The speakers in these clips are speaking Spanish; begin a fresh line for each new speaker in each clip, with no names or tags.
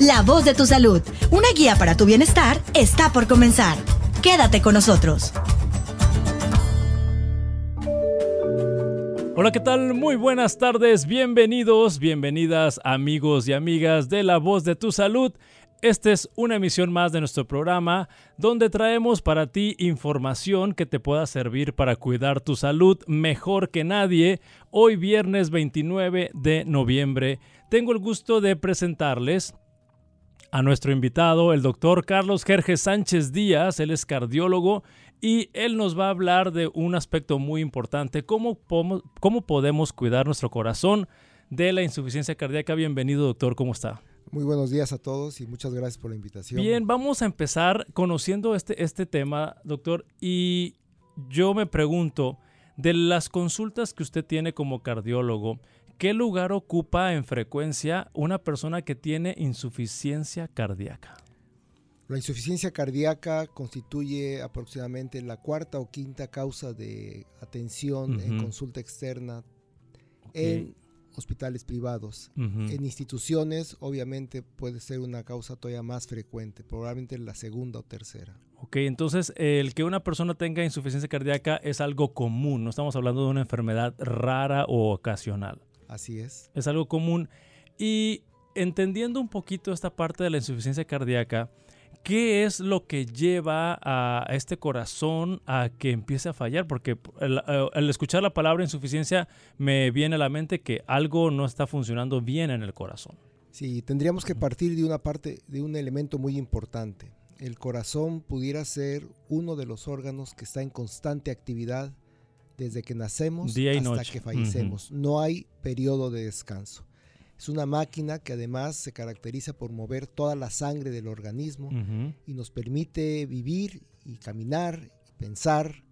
La voz de tu salud, una guía para tu bienestar, está por comenzar. Quédate con nosotros.
Hola, ¿qué tal? Muy buenas tardes, bienvenidos, bienvenidas amigos y amigas de La voz de tu salud. Esta es una emisión más de nuestro programa donde traemos para ti información que te pueda servir para cuidar tu salud mejor que nadie. Hoy viernes 29 de noviembre tengo el gusto de presentarles a nuestro invitado, el doctor Carlos Jerge Sánchez Díaz. Él es cardiólogo y él nos va a hablar de un aspecto muy importante, cómo, cómo podemos cuidar nuestro corazón de la insuficiencia cardíaca. Bienvenido, doctor, ¿cómo está?
Muy buenos días a todos y muchas gracias por la invitación.
Bien, vamos a empezar conociendo este, este tema, doctor, y yo me pregunto, de las consultas que usted tiene como cardiólogo, ¿qué lugar ocupa en frecuencia una persona que tiene insuficiencia cardíaca?
La insuficiencia cardíaca constituye aproximadamente la cuarta o quinta causa de atención en consulta externa en hospitales privados. En instituciones, obviamente, puede ser una causa todavía más frecuente, probablemente la segunda o tercera.
Ok, entonces el que una persona tenga insuficiencia cardíaca es algo común, no estamos hablando de una enfermedad rara o ocasional.
Así es.
Es algo común. Y entendiendo un poquito esta parte de la insuficiencia cardíaca, ¿qué es lo que lleva a este corazón a que empiece a fallar? Porque al escuchar la palabra insuficiencia me viene a la mente que algo no está funcionando bien en el corazón.
Sí, tendríamos que partir de una parte, de un elemento muy importante. El corazón pudiera ser uno de los órganos que está en constante actividad desde que nacemos hasta que fallecemos. No hay periodo de descanso. Es una máquina que además se caracteriza por mover toda la sangre del organismo y nos permite vivir y caminar, pensar,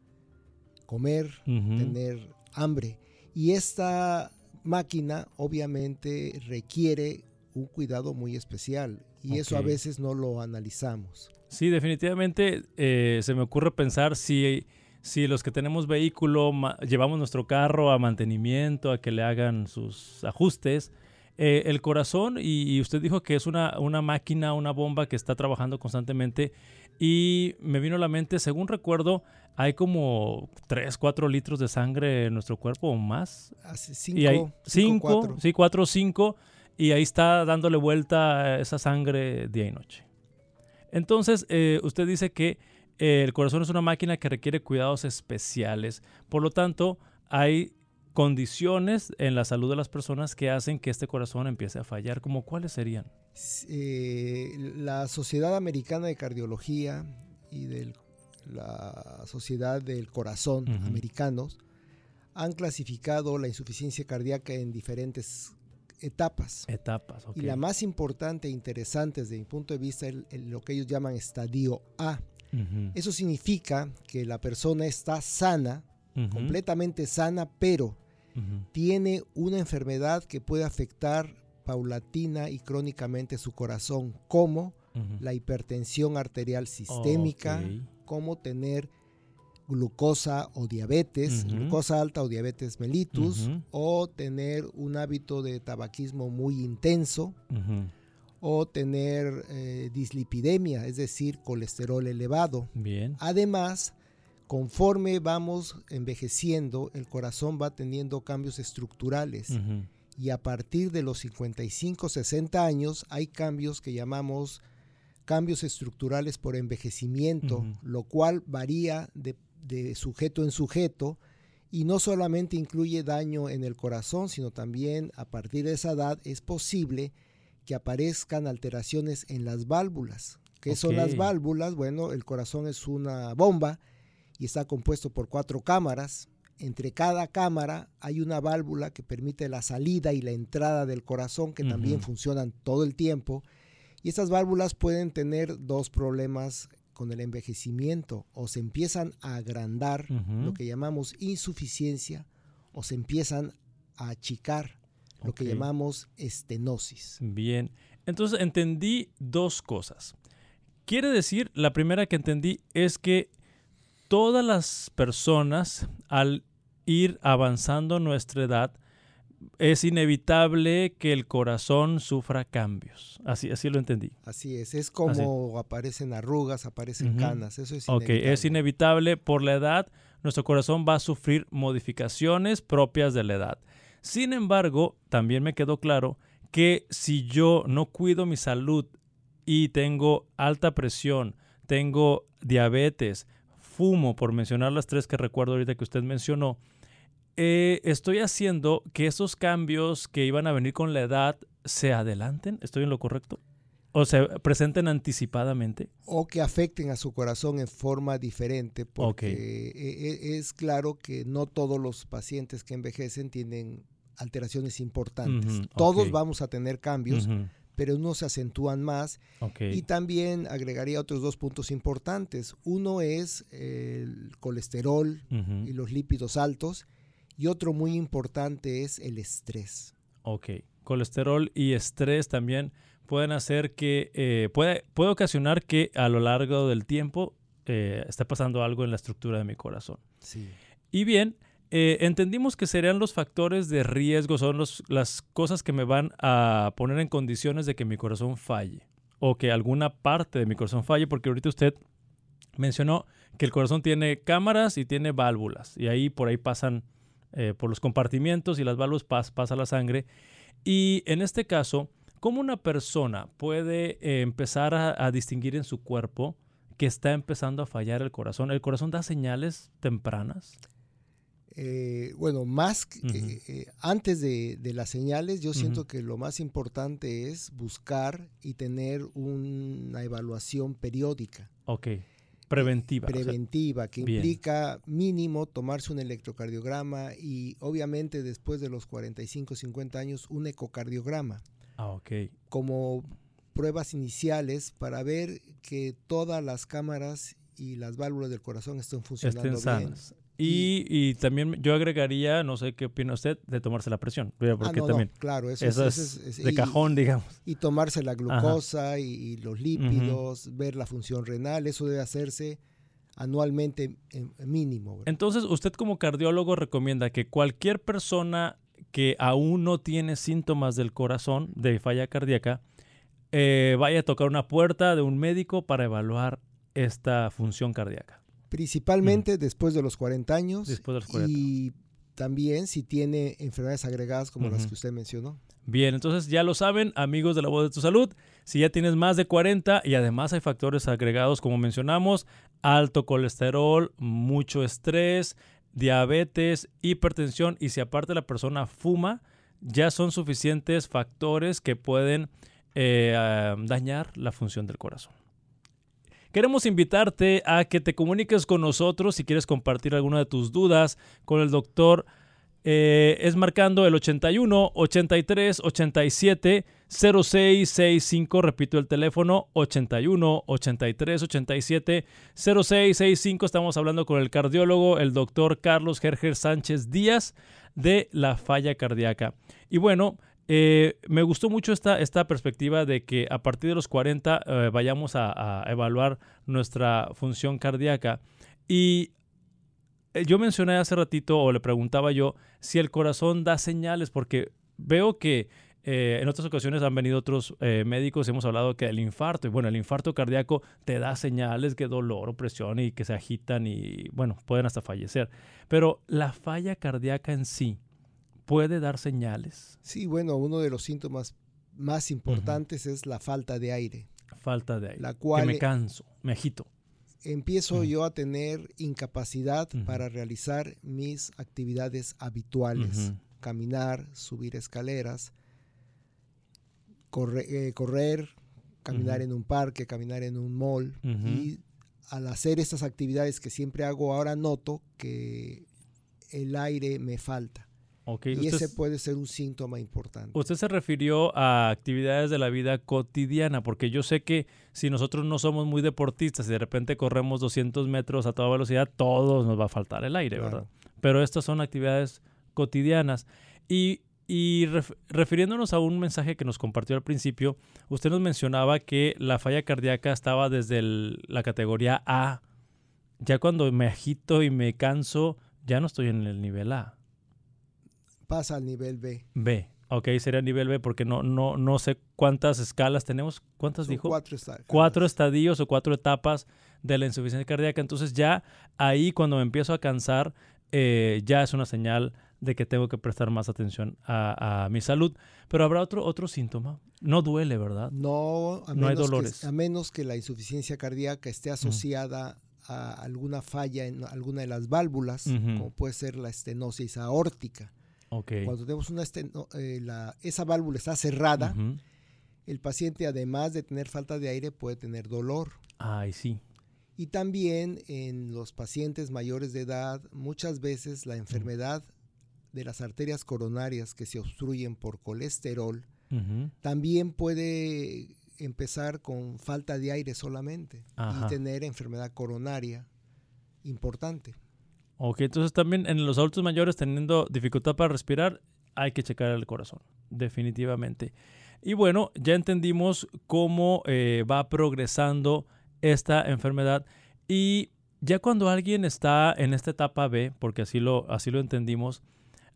comer, tener hambre. Y esta máquina obviamente requiere un cuidado muy especial y eso a veces no lo analizamos.
Sí, definitivamente eh, se me ocurre pensar si, si los que tenemos vehículo llevamos nuestro carro a mantenimiento, a que le hagan sus ajustes, eh, el corazón, y, usted dijo que es una, una máquina, una bomba que está trabajando constantemente, y me vino a la mente, según recuerdo, hay como 3, 4 litros de sangre en nuestro cuerpo o más.
5,
5, sí, 4 o 5, y ahí está dándole vuelta esa sangre día y noche. Entonces, eh, usted dice que eh, el corazón es una máquina que requiere cuidados especiales, por lo tanto, hay condiciones en la salud de las personas que hacen que este corazón empiece a fallar, como cuáles serían?
Eh, la Sociedad Americana de Cardiología y de la Sociedad del Corazón americanos han clasificado la insuficiencia cardíaca en diferentes etapas.
Etapas,
Y la más importante e interesante desde mi punto de vista es lo que ellos llaman estadio A. Eso significa que la persona está sana, completamente sana, pero tiene una enfermedad que puede afectar paulatina y crónicamente su corazón, como la hipertensión arterial sistémica, como tener glucosa o diabetes, glucosa alta o diabetes mellitus, o tener un hábito de tabaquismo muy intenso, o tener eh, dislipidemia, es decir, colesterol elevado.
Bien.
Además, conforme vamos envejeciendo, el corazón va teniendo cambios estructurales. Y a partir de los 55, 60 años hay cambios que llamamos cambios estructurales por envejecimiento, lo cual varía de, de sujeto en sujeto y no solamente incluye daño en el corazón, sino también a partir de esa edad es posible que aparezcan alteraciones en las válvulas. ¿Qué son las válvulas? Bueno, el corazón es una bomba y está compuesto por cuatro cámaras. Entre cada cámara hay una válvula que permite la salida y la entrada del corazón que también funcionan todo el tiempo. Y estas válvulas pueden tener dos problemas con el envejecimiento. O se empiezan a agrandar, lo que llamamos insuficiencia, o se empiezan a achicar, lo que llamamos estenosis.
Bien, entonces entendí dos cosas. Quiere decir, la primera que entendí es que todas las personas al ir avanzando nuestra edad es inevitable que el corazón sufra cambios. Así, así lo entendí.
Así es, es como aparecen arrugas, aparecen canas, eso es
inevitable. Ok, es inevitable por la edad, nuestro corazón va a sufrir modificaciones propias de la edad. Sin embargo, también me quedó claro que si yo no cuido mi salud y tengo alta presión, tengo diabetes, fumo, por mencionar las tres que recuerdo ahorita que usted mencionó, eh, estoy haciendo que esos cambios que iban a venir con la edad se adelanten. ¿Estoy en lo correcto? ¿O se presenten anticipadamente?
O que afecten a su corazón en forma diferente, porque e, e, es claro que no todos los pacientes que envejecen tienen alteraciones importantes. Todos vamos a tener cambios, pero unos se acentúan más. Y también agregaría otros dos puntos importantes. Uno es el colesterol y los lípidos altos y otro muy importante es el estrés.
Ok, colesterol y estrés también pueden hacer que, eh, puede, puede ocasionar que a lo largo del tiempo eh, esté pasando algo en la estructura de mi corazón.
Sí.
Y bien, eh, entendimos que serían los factores de riesgo, son los, las cosas que me van a poner en condiciones de que mi corazón falle o que alguna parte de mi corazón falle, porque ahorita usted mencionó que el corazón tiene cámaras y tiene válvulas y ahí por ahí pasan eh, por los compartimientos y las válvulas pasa la sangre. Y en este caso, ¿cómo una persona puede eh, empezar a, distinguir en su cuerpo que está empezando a fallar el corazón? ¿El corazón da señales tempranas?
Eh, bueno, más antes de, las señales, yo siento que lo más importante es buscar y tener una evaluación periódica.
Ok. Preventiva.
Preventiva, que implica mínimo tomarse un electrocardiograma y obviamente después de los 45, 50 años un ecocardiograma.
Ah, ok.
Como pruebas iniciales para ver que todas las cámaras y las válvulas del corazón estén funcionando
estén sanas. Y, también yo agregaría, no sé qué opina usted, de tomarse la presión. Porque ah, también
claro, eso,
es, de cajón, digamos.
Y tomarse la glucosa y, los lípidos, ver la función renal, eso debe hacerse anualmente en, mínimo.
Entonces, usted como cardiólogo recomienda que cualquier persona que aún no tiene síntomas del corazón, de falla cardíaca, eh, vaya a tocar una puerta de un médico para evaluar esta función cardíaca.
Principalmente después de los 40 años.
Después de los 40.
Y también si tiene enfermedades agregadas como las que usted mencionó.
Bien, entonces ya lo saben, amigos de la voz de tu salud, si ya tienes más de 40 y además hay factores agregados como mencionamos, alto colesterol, mucho estrés, diabetes, hipertensión y si aparte la persona fuma, ya son suficientes factores que pueden eh, dañar la función del corazón. Queremos invitarte a que te comuniques con nosotros si quieres compartir alguna de tus dudas con el doctor. Eh, es marcando el 81 83 87 0665. Repito el teléfono 81 83 87 0665. Estamos hablando con el cardiólogo, el doctor Carlos Gerger Sánchez Díaz de la falla cardíaca. Y bueno, eh, me gustó mucho esta, perspectiva de que a partir de los 40 eh, vayamos a, evaluar nuestra función cardíaca. Y yo mencioné hace ratito, o le preguntaba yo, si el corazón da señales, porque veo que en otras ocasiones han venido otros médicos, hemos hablado que el infarto, y bueno, el infarto cardíaco te da señales que dolor o presión y que se agitan y bueno, pueden hasta fallecer. Pero la falla cardíaca en sí, puede dar señales.
Sí, bueno, uno de los síntomas más importantes es la falta de aire.
Falta de aire. La cual que me canso, me agito.
Empiezo yo a tener incapacidad para realizar mis actividades habituales. Caminar, subir escaleras, eh, correr, caminar en un parque, caminar en un mall. Y al hacer estas actividades que siempre hago, ahora noto que el aire me falta. Y ese puede ser un síntoma importante.
Usted se refirió a actividades de la vida cotidiana, porque yo sé que si nosotros no somos muy deportistas y de repente corremos 200 metros a toda velocidad, todos nos va a faltar el aire, ¿verdad? Pero estas son actividades cotidianas. Y, refiriéndonos a un mensaje que nos compartió al principio, usted nos mencionaba que la falla cardíaca estaba desde la categoría A. Ya cuando me agito y me canso, ya no estoy en el nivel A.
Pasa al nivel B.
B. Ok, sería nivel B porque no, no, no sé cuántas escalas tenemos. ¿Cuántas
Son
dijo?
Cuatro, esta-
Cuatro estadios o cuatro etapas de la insuficiencia cardíaca. Entonces ya ahí cuando me empiezo a cansar, eh, ya es una señal de que tengo que prestar más atención a, a mi salud. Pero habrá otro, otro síntoma. No duele, ¿verdad?
No, a
No hay
menos que-
dolores.
a menos que la insuficiencia cardíaca esté asociada a alguna falla en alguna de las válvulas, como puede ser la estenosis aórtica.
Ok.
Cuando tenemos una esteno- eh, la- esa válvula está cerrada,
Ujú.
el paciente además de tener falta de aire puede tener dolor.
Ay, sí.
Y también en los pacientes mayores de edad, muchas veces la enfermedad de las arterias coronarias que se obstruyen por colesterol
Ujú.
también puede empezar con falta de aire solamente
Ajá.
y tener enfermedad coronaria importante.
Ok, entonces también en los adultos mayores teniendo dificultad para respirar, hay que checar el corazón, definitivamente. Y bueno, ya entendimos cómo eh, va progresando esta enfermedad y ya cuando alguien está en esta etapa B, porque así lo, así lo entendimos,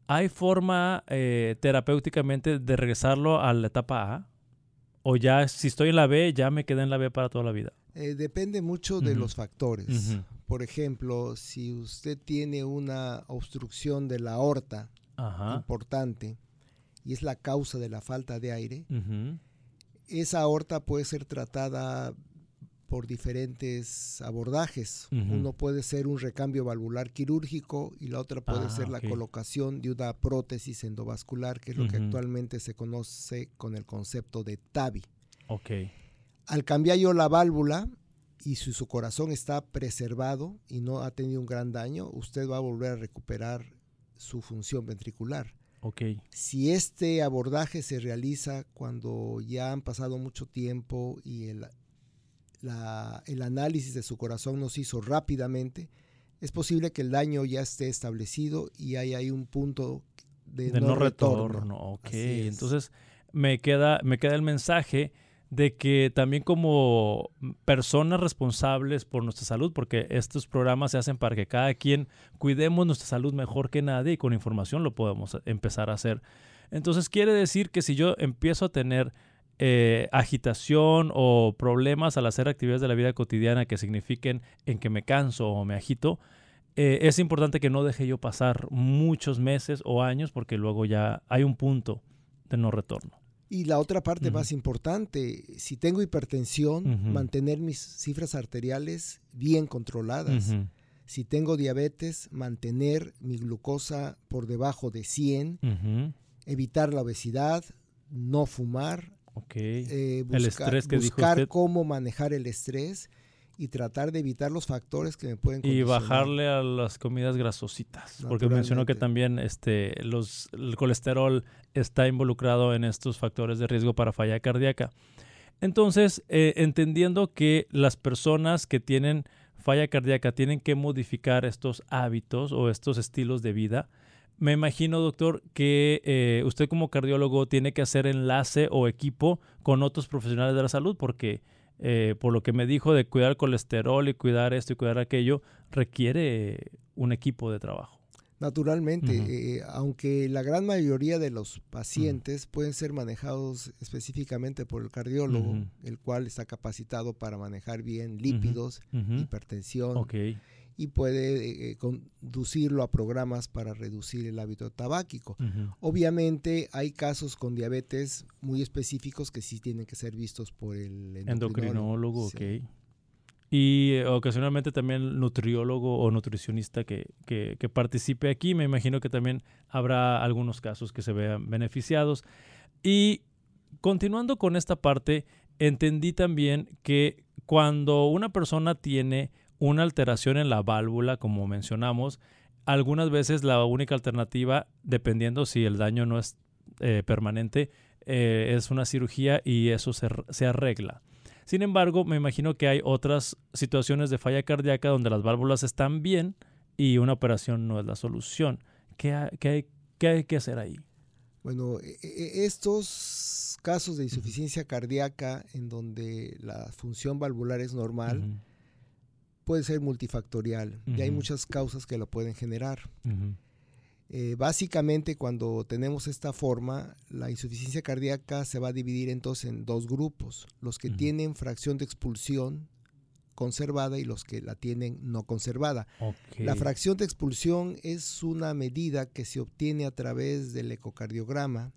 ¿hay forma eh, terapéuticamente de regresarlo a la etapa A? ¿O ya si estoy en la B, ya me quedé en la B para toda la vida?
Eh, depende mucho de los factores.
Ujú.
Por ejemplo, si usted tiene una obstrucción de la aorta
Ajá.
importante y es la causa de la falta de aire, esa aorta puede ser tratada por diferentes abordajes. Uno puede ser un recambio valvular quirúrgico y la otra puede
Ah,
ser la colocación de una prótesis endovascular, que es lo que actualmente se conoce con el concepto de TAVI. Al cambiar yo la válvula y si su corazón está preservado y no ha tenido un gran daño, usted va a volver a recuperar su función ventricular.
Ok.
Si este abordaje se realiza cuando ya han pasado mucho tiempo y el, la- el análisis de su corazón nos hizo rápidamente, es posible que el daño ya esté establecido y hay ahí un punto de,
de
no,
no
retorno.
retorno. Ok, entonces me queda, me queda el mensaje de que también como personas responsables por nuestra salud, porque estos programas se hacen para que cada quien cuidemos nuestra salud mejor que nadie y con información lo podemos empezar a hacer. Entonces quiere decir que si yo empiezo a tener eh, agitación o problemas al hacer actividades de la vida cotidiana que signifiquen en que me canso o me agito, eh, es importante que no deje yo pasar muchos meses o años porque luego ya hay un punto de no retorno.
Y la otra parte más importante, si tengo hipertensión, mantener mis cifras arteriales bien controladas. Si tengo diabetes, mantener mi glucosa por debajo de 100,
ujú,
evitar la obesidad, no fumar,
Ok.
eh,
El estrés que dijo
buscar
usted.
cómo manejar el estrés y tratar de evitar los factores que me pueden
y bajarle a las comidas grasositas, porque mencionó que también este, los, el colesterol está involucrado en estos factores de riesgo para falla cardíaca. Entonces, eh, entendiendo que las personas que tienen falla cardíaca tienen que modificar estos hábitos o estos estilos de vida, me imagino, doctor, que eh, usted como cardiólogo tiene que hacer enlace o equipo con otros profesionales de la salud, porque eh, por lo que me dijo de cuidar el colesterol y cuidar esto y cuidar aquello, requiere un equipo de trabajo.
Naturalmente, eh, aunque la gran mayoría de los pacientes pueden ser manejados específicamente por el cardiólogo, el cual está capacitado para manejar bien lípidos, hipertensión. Y puede eh, conducirlo a programas para reducir el hábito tabáquico. Obviamente hay casos con diabetes muy específicos que sí tienen que ser vistos por el endocrinólogo.
Endocrinólogo,
Sí.
ok. Y eh, ocasionalmente también nutriólogo o nutricionista que, que, que participe aquí. Me imagino que también habrá algunos casos que se vean beneficiados. Y continuando con esta parte, entendí también que cuando una persona tiene una alteración en la válvula, como mencionamos, algunas veces la única alternativa, dependiendo si el daño no es eh, permanente, eh, es una cirugía y eso se, se arregla. Sin embargo, me imagino que hay otras situaciones de falla cardíaca donde las válvulas están bien y una operación no es la solución. ¿Qué, ha- qué hay, qué hay que hacer ahí?
Bueno, e- e- estos casos de insuficiencia cardíaca en donde la función valvular es normal puede ser multifactorial y hay muchas causas que lo pueden generar. Eh, básicamente cuando tenemos esta forma, la insuficiencia cardíaca se va a dividir entonces en dos grupos, los que tienen fracción de expulsión conservada y los que la tienen no conservada. La fracción de expulsión es una medida que se obtiene a través del ecocardiograma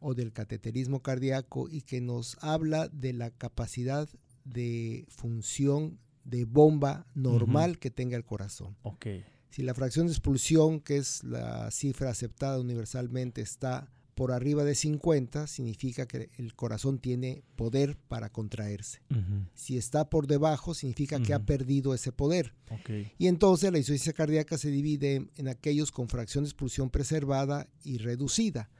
o del cateterismo cardíaco y que nos habla de la capacidad de función de bomba normal que tenga el corazón. Si la fracción de expulsión, que es la cifra aceptada universalmente, está por arriba de 50, significa que el corazón tiene poder para contraerse. Si está por debajo, significa que ha perdido ese poder. Y entonces la insuficiencia cardíaca se divide en, aquellos con fracción de expulsión preservada y reducida.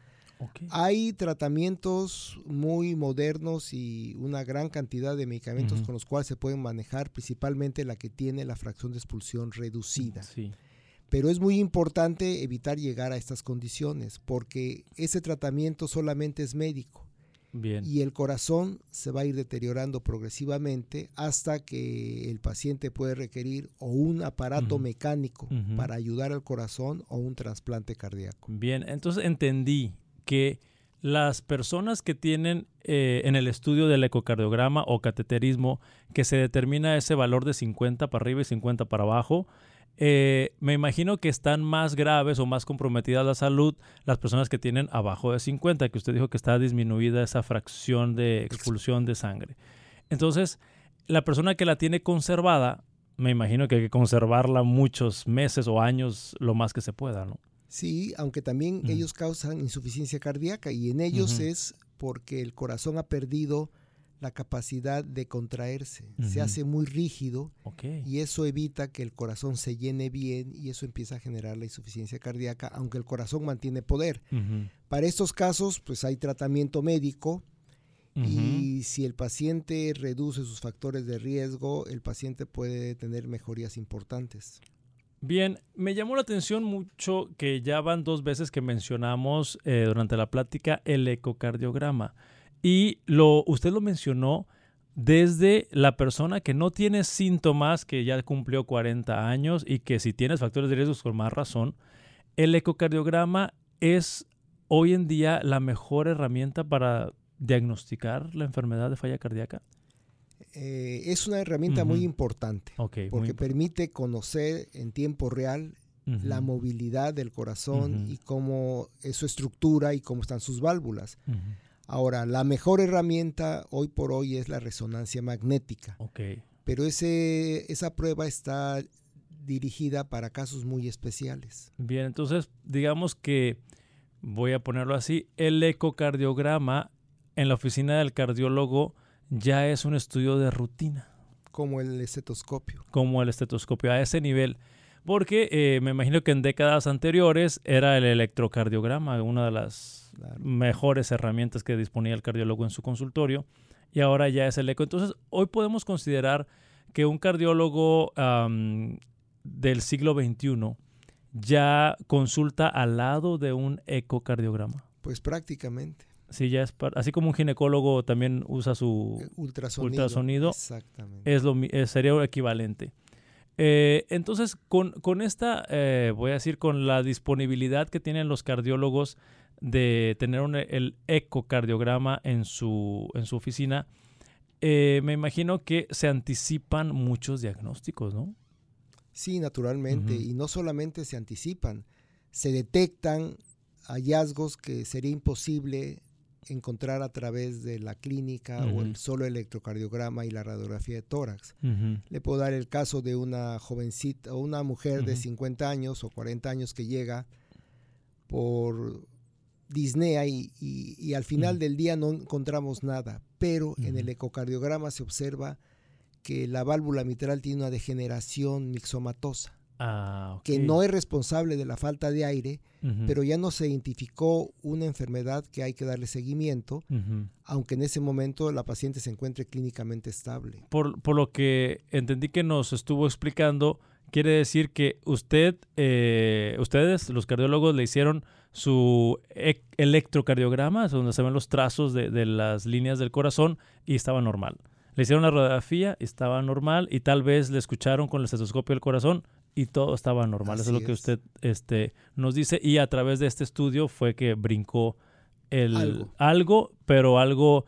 Hay tratamientos muy modernos y una gran cantidad de medicamentos con los cuales se pueden manejar, principalmente la que tiene la fracción de expulsión reducida. Pero es muy importante evitar llegar a estas condiciones porque ese tratamiento solamente es médico. Y el corazón se va a ir deteriorando progresivamente hasta que el paciente puede requerir o un aparato mecánico para ayudar al corazón o un trasplante cardíaco.
Bien, entonces entendí que las personas que tienen eh, en el estudio del ecocardiograma o cateterismo que se determina ese valor de 50 para arriba y 50 para abajo, eh, me imagino que están más graves o más comprometidas la salud las personas que tienen abajo de 50, que usted dijo que está disminuida esa fracción de expulsión de sangre. Entonces, la persona que la tiene conservada, me imagino que hay que conservarla muchos meses o años lo más que se pueda, ¿no?
Sí, aunque también ellos causan insuficiencia cardíaca y en ellos es porque el corazón ha perdido la capacidad de contraerse, se hace muy rígido y eso evita que el corazón se llene bien y eso empieza a generar la insuficiencia cardíaca, aunque el corazón mantiene poder. Para estos casos, pues hay tratamiento médico y si el paciente reduce sus factores de riesgo, el paciente puede tener mejorías importantes.
Bien, me llamó la atención mucho que ya van dos veces que mencionamos eh, durante la plática el ecocardiograma. Y lo, usted lo mencionó desde la persona que no tiene síntomas, que ya cumplió 40 años y que si tienes factores de riesgo con más razón, el ecocardiograma es hoy en día la mejor herramienta para diagnosticar la enfermedad de falla cardíaca.
Eh, es una herramienta muy importante porque permite conocer en tiempo real la movilidad del corazón y cómo es su estructura y cómo están sus válvulas. Ahora, la mejor herramienta hoy por hoy es la resonancia magnética. Pero ese, esa prueba está dirigida para casos muy especiales.
Bien, entonces digamos que, voy a ponerlo así, el ecocardiograma en la oficina del cardiólogo ya es un estudio de rutina.
Como el estetoscopio.
Como el estetoscopio, a ese nivel. Porque eh, me imagino que en décadas anteriores era el electrocardiograma, una de las mejores herramientas que disponía el cardiólogo en su consultorio, y ahora ya es el eco. Entonces, hoy podemos considerar que un cardiólogo del siglo XXI ya consulta al lado de un ecocardiograma.
Pues prácticamente.
Sí, ya es así como un ginecólogo también usa su
eh, ultrasonido.
Exactamente. Es lo, eh, sería equivalente. Eh, entonces, con, esta, voy a decir, con la disponibilidad que tienen los cardiólogos de tener el ecocardiograma en su, en su oficina, me imagino que se anticipan muchos diagnósticos, ¿no?
Sí, naturalmente. Y no solamente se anticipan, se detectan hallazgos que sería imposible encontrar a través de la clínica o el solo electrocardiograma y la radiografía de tórax. Le puedo dar el caso de una jovencita o una mujer de 50 años o 40 años que llega por disnea y, al final del día no encontramos nada, pero en el ecocardiograma se observa que la válvula mitral tiene una degeneración mixomatosa.
Ah,
que no es responsable de la falta de aire, pero ya no se identificó una enfermedad que hay que darle seguimiento, aunque en ese momento la paciente se encuentre clínicamente estable.
Por, lo que entendí que nos estuvo explicando, quiere decir que usted, eh, ustedes, los cardiólogos, le hicieron su e, electrocardiograma, donde se ven los trazos de, de las líneas del corazón y estaba normal. Le hicieron la radiografía, estaba normal y tal vez le escucharon con el estetoscopio del corazón y todo estaba normal. Eso es lo que usted este, nos dice. Y a través de este estudio fue que brincó el algo, pero algo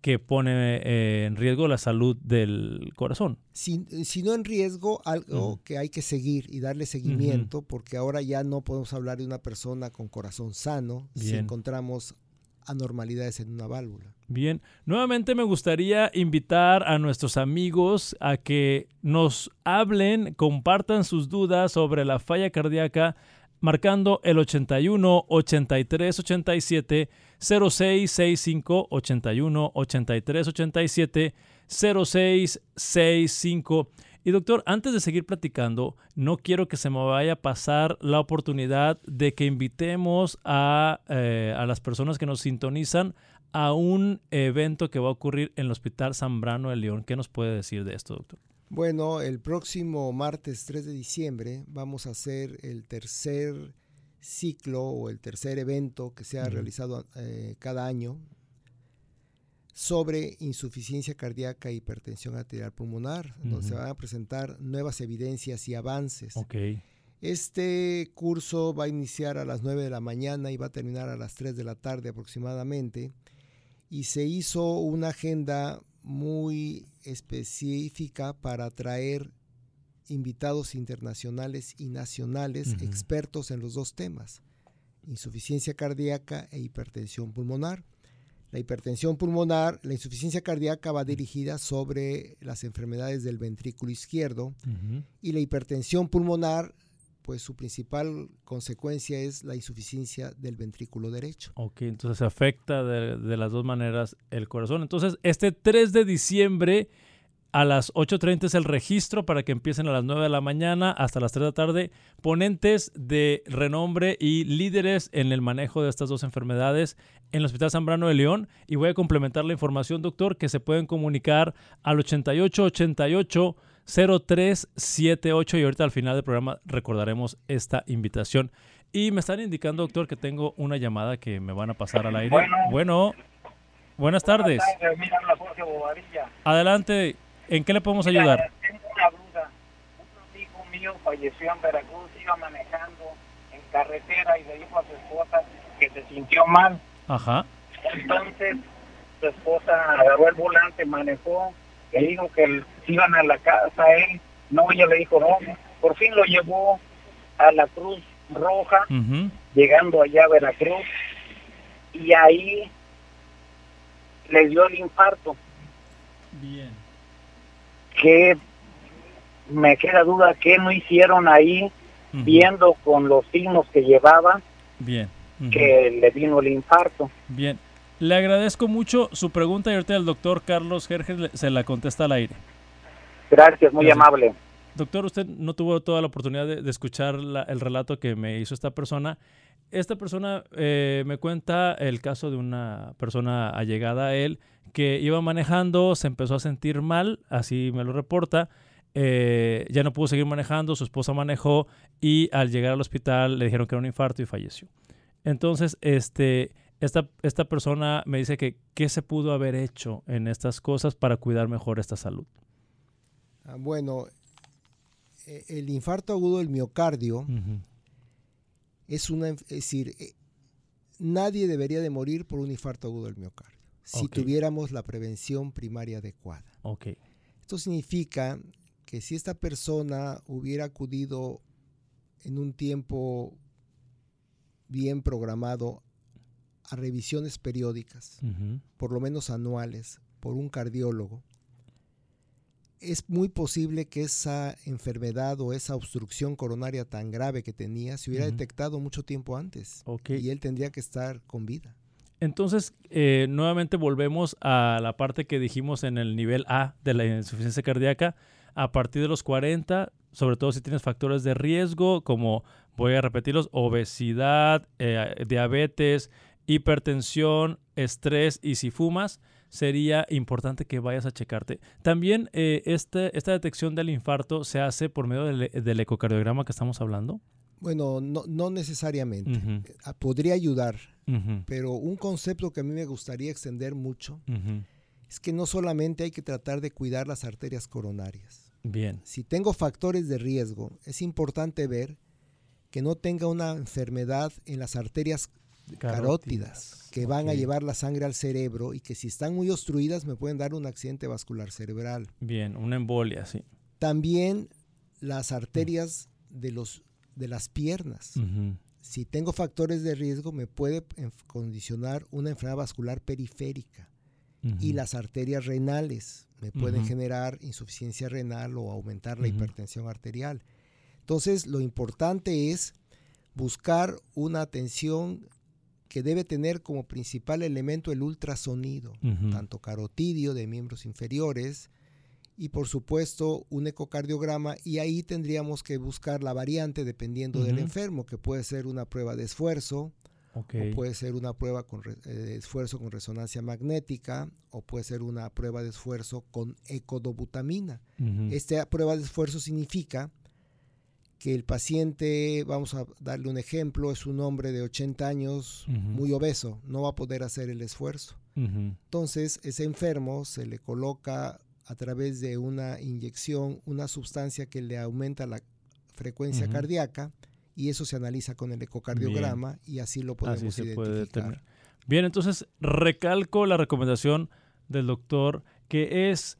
que pone eh, en riesgo la salud del corazón.
Si, no en riesgo, algo que hay que seguir y darle seguimiento, porque ahora ya no podemos hablar de una persona con corazón sano si encontramos anormalidades en una válvula.
Bien, nuevamente me gustaría invitar a nuestros amigos a que nos hablen, compartan sus dudas sobre la falla cardíaca marcando el 81 83 87 0665 81 83 87 0665 y doctor, antes de seguir platicando, no quiero que se me vaya a pasar la oportunidad de que invitemos a, eh, a las personas que nos sintonizan a un evento que va a ocurrir en el Hospital Zambrano de León. ¿Qué nos puede decir de esto, doctor?
Bueno, el próximo martes 3 de diciembre vamos a hacer el tercer ciclo o el tercer evento que se ha realizado eh, cada año sobre insuficiencia cardíaca e hipertensión arterial pulmonar, donde se van a presentar nuevas evidencias y avances. Este curso va a iniciar a las 9 de la mañana y va a terminar a las 3 de la tarde aproximadamente. Y se hizo una agenda muy específica para traer invitados internacionales y nacionales expertos en los dos temas, insuficiencia cardíaca e hipertensión pulmonar. La hipertensión pulmonar, la insuficiencia cardíaca va dirigida sobre las enfermedades del ventrículo izquierdo y la hipertensión pulmonar, pues su principal consecuencia es la insuficiencia del ventrículo derecho.
Ok, entonces afecta de, de las dos maneras el corazón. Entonces, este 3 de diciembre a las 8.30 es el registro para que empiecen a las 9 de la mañana hasta las 3 de la tarde. Ponentes de renombre y líderes en el manejo de estas dos enfermedades en el Hospital Zambrano de León. Y voy a complementar la información, doctor, que se pueden comunicar al 8888 0378 y ahorita al final del programa recordaremos esta invitación. Y me están indicando, doctor, que tengo una llamada que me van a pasar al aire. Bueno, buenas tardes. Adelante. ¿En qué le podemos ayudar?
tengo una duda. Un amigo mío falleció en Veracruz, iba manejando en carretera y le dijo a su esposa que se sintió mal.
Ajá.
Entonces, su esposa agarró el volante, manejó, le dijo que iban a la casa él. No, ella le dijo no. Por fin lo llevó a la Cruz Roja, llegando allá a Veracruz, y ahí le dio el infarto.
Bien
que me queda duda que no hicieron ahí viendo con los signos que llevaba
bien
que le vino el infarto.
Bien le agradezco mucho su pregunta y ahorita el doctor Carlos Jerjes se la contesta al aire.
Gracias muy amable.
Doctor usted no tuvo toda la oportunidad de, escuchar el relato que me hizo esta persona esta persona eh, me cuenta el caso de una persona allegada a él que iba manejando, se empezó a sentir mal, así me lo reporta. Eh, ya no pudo seguir manejando, su esposa manejó y al llegar al hospital le dijeron que era un infarto y falleció. Entonces, este, esta, esta persona me dice que qué se pudo haber hecho en estas cosas para cuidar mejor esta salud.
Ah, bueno, e, el infarto agudo del miocardio es una, es decir, eh, nadie debería de morir por un infarto agudo del miocardio si tuviéramos la prevención primaria adecuada.
Okay.
Esto significa que si esta persona hubiera acudido en un tiempo bien programado a revisiones periódicas, por lo menos anuales, por un cardiólogo, es muy posible que esa enfermedad o esa obstrucción coronaria tan grave que tenía se hubiera detectado mucho tiempo antes y él tendría que estar con vida.
Entonces, eh, nuevamente volvemos a la parte que dijimos en el nivel A de la insuficiencia cardíaca. A partir de los 40, sobre todo si tienes factores de riesgo, como voy a repetirlos, obesidad, eh, diabetes, hipertensión, estrés y si fumas, sería importante que vayas a checarte. También eh, este, esta detección del infarto se hace por medio del ecocardiograma que estamos hablando.
Bueno, no, necesariamente. Ah, podría ayudar, pero un concepto que a mí me gustaría extender mucho es que no solamente hay que tratar de cuidar las arterias coronarias,
Bien.
Si tengo factores de riesgo, es importante ver que no tenga una enfermedad en las arterias carótidas, que van a llevar la sangre al cerebro y que si están muy obstruidas me pueden dar un accidente vascular cerebral.
Bien, una embolia, sí.
También las arterias de, los, de las piernas. Si tengo factores de riesgo me puede condicionar una enfermedad vascular periférica. Y las arterias renales me pueden generar insuficiencia renal o aumentar la hipertensión arterial. Entonces, lo importante es buscar una atención que debe tener como principal elemento el ultrasonido, tanto carotidio de miembros inferiores y por supuesto un ecocardiograma y ahí tendríamos que buscar la variante dependiendo del enfermo, que puede ser una prueba de esfuerzo, o puede ser una prueba con eh, de esfuerzo con resonancia magnética, o puede ser una prueba de esfuerzo con ecodobutamina. Esta prueba de esfuerzo significa que el paciente, vamos a darle un ejemplo, es un hombre de 80 años muy obeso, no va a poder hacer el esfuerzo. Entonces, ese enfermo se le coloca a través de una inyección una sustancia que le aumenta la frecuencia cardíaca y eso se analiza con el ecocardiograma y así lo podemos identificar.
Bien, entonces recalco la recomendación del doctor que es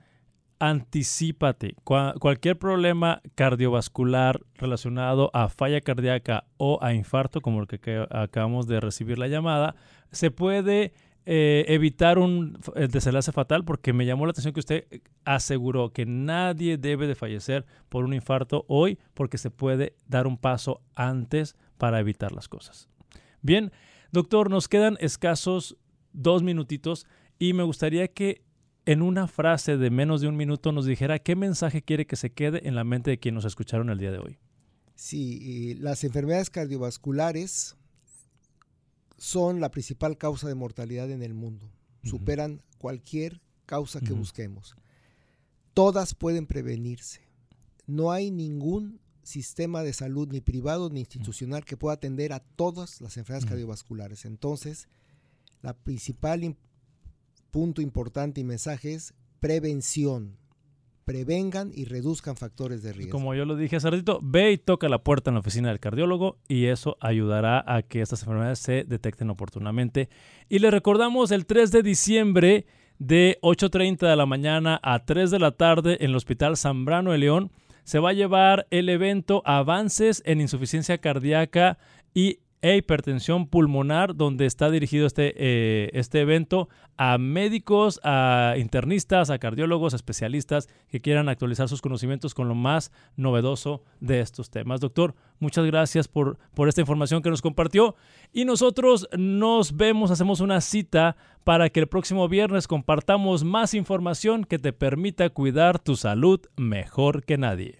anticípate. cualquier problema cardiovascular relacionado a falla cardíaca o a infarto, como el que, acabamos de recibir la llamada, se puede eh, evitar un desenlace fatal porque me llamó la atención que usted aseguró que nadie debe de fallecer por un infarto hoy porque se puede dar un paso antes para evitar las cosas. Bien, doctor, nos quedan escasos dos minutitos y me gustaría que en una frase de menos de un minuto nos dijera qué mensaje quiere que se quede en la mente de quienes nos escucharon el día de hoy.
Sí, las enfermedades cardiovasculares son la principal causa de mortalidad en el mundo. Superan cualquier causa que busquemos. Todas pueden prevenirse. No hay ningún sistema de salud, ni privado ni institucional, que pueda atender a todas las enfermedades cardiovasculares. Entonces, la principal punto importante y mensaje es prevención. Prevengan y reduzcan factores de riesgo.
Como yo lo dije hace ratito, ve y toca la puerta en la oficina del cardiólogo y eso ayudará a que estas enfermedades se detecten oportunamente. Y le recordamos el 3 de diciembre de 8.30 de la mañana a 3 de la tarde en el Hospital Zambrano de León se va a llevar el evento Avances en Insuficiencia Cardíaca y e hipertensión pulmonar, donde está dirigido este, eh, este evento a médicos, a internistas, a cardiólogos, especialistas que quieran actualizar sus conocimientos con lo más novedoso de estos temas. Doctor, muchas gracias por, por esta información que nos compartió y nosotros nos vemos, hacemos una cita para que el próximo viernes compartamos más información que te permita cuidar tu salud mejor que nadie.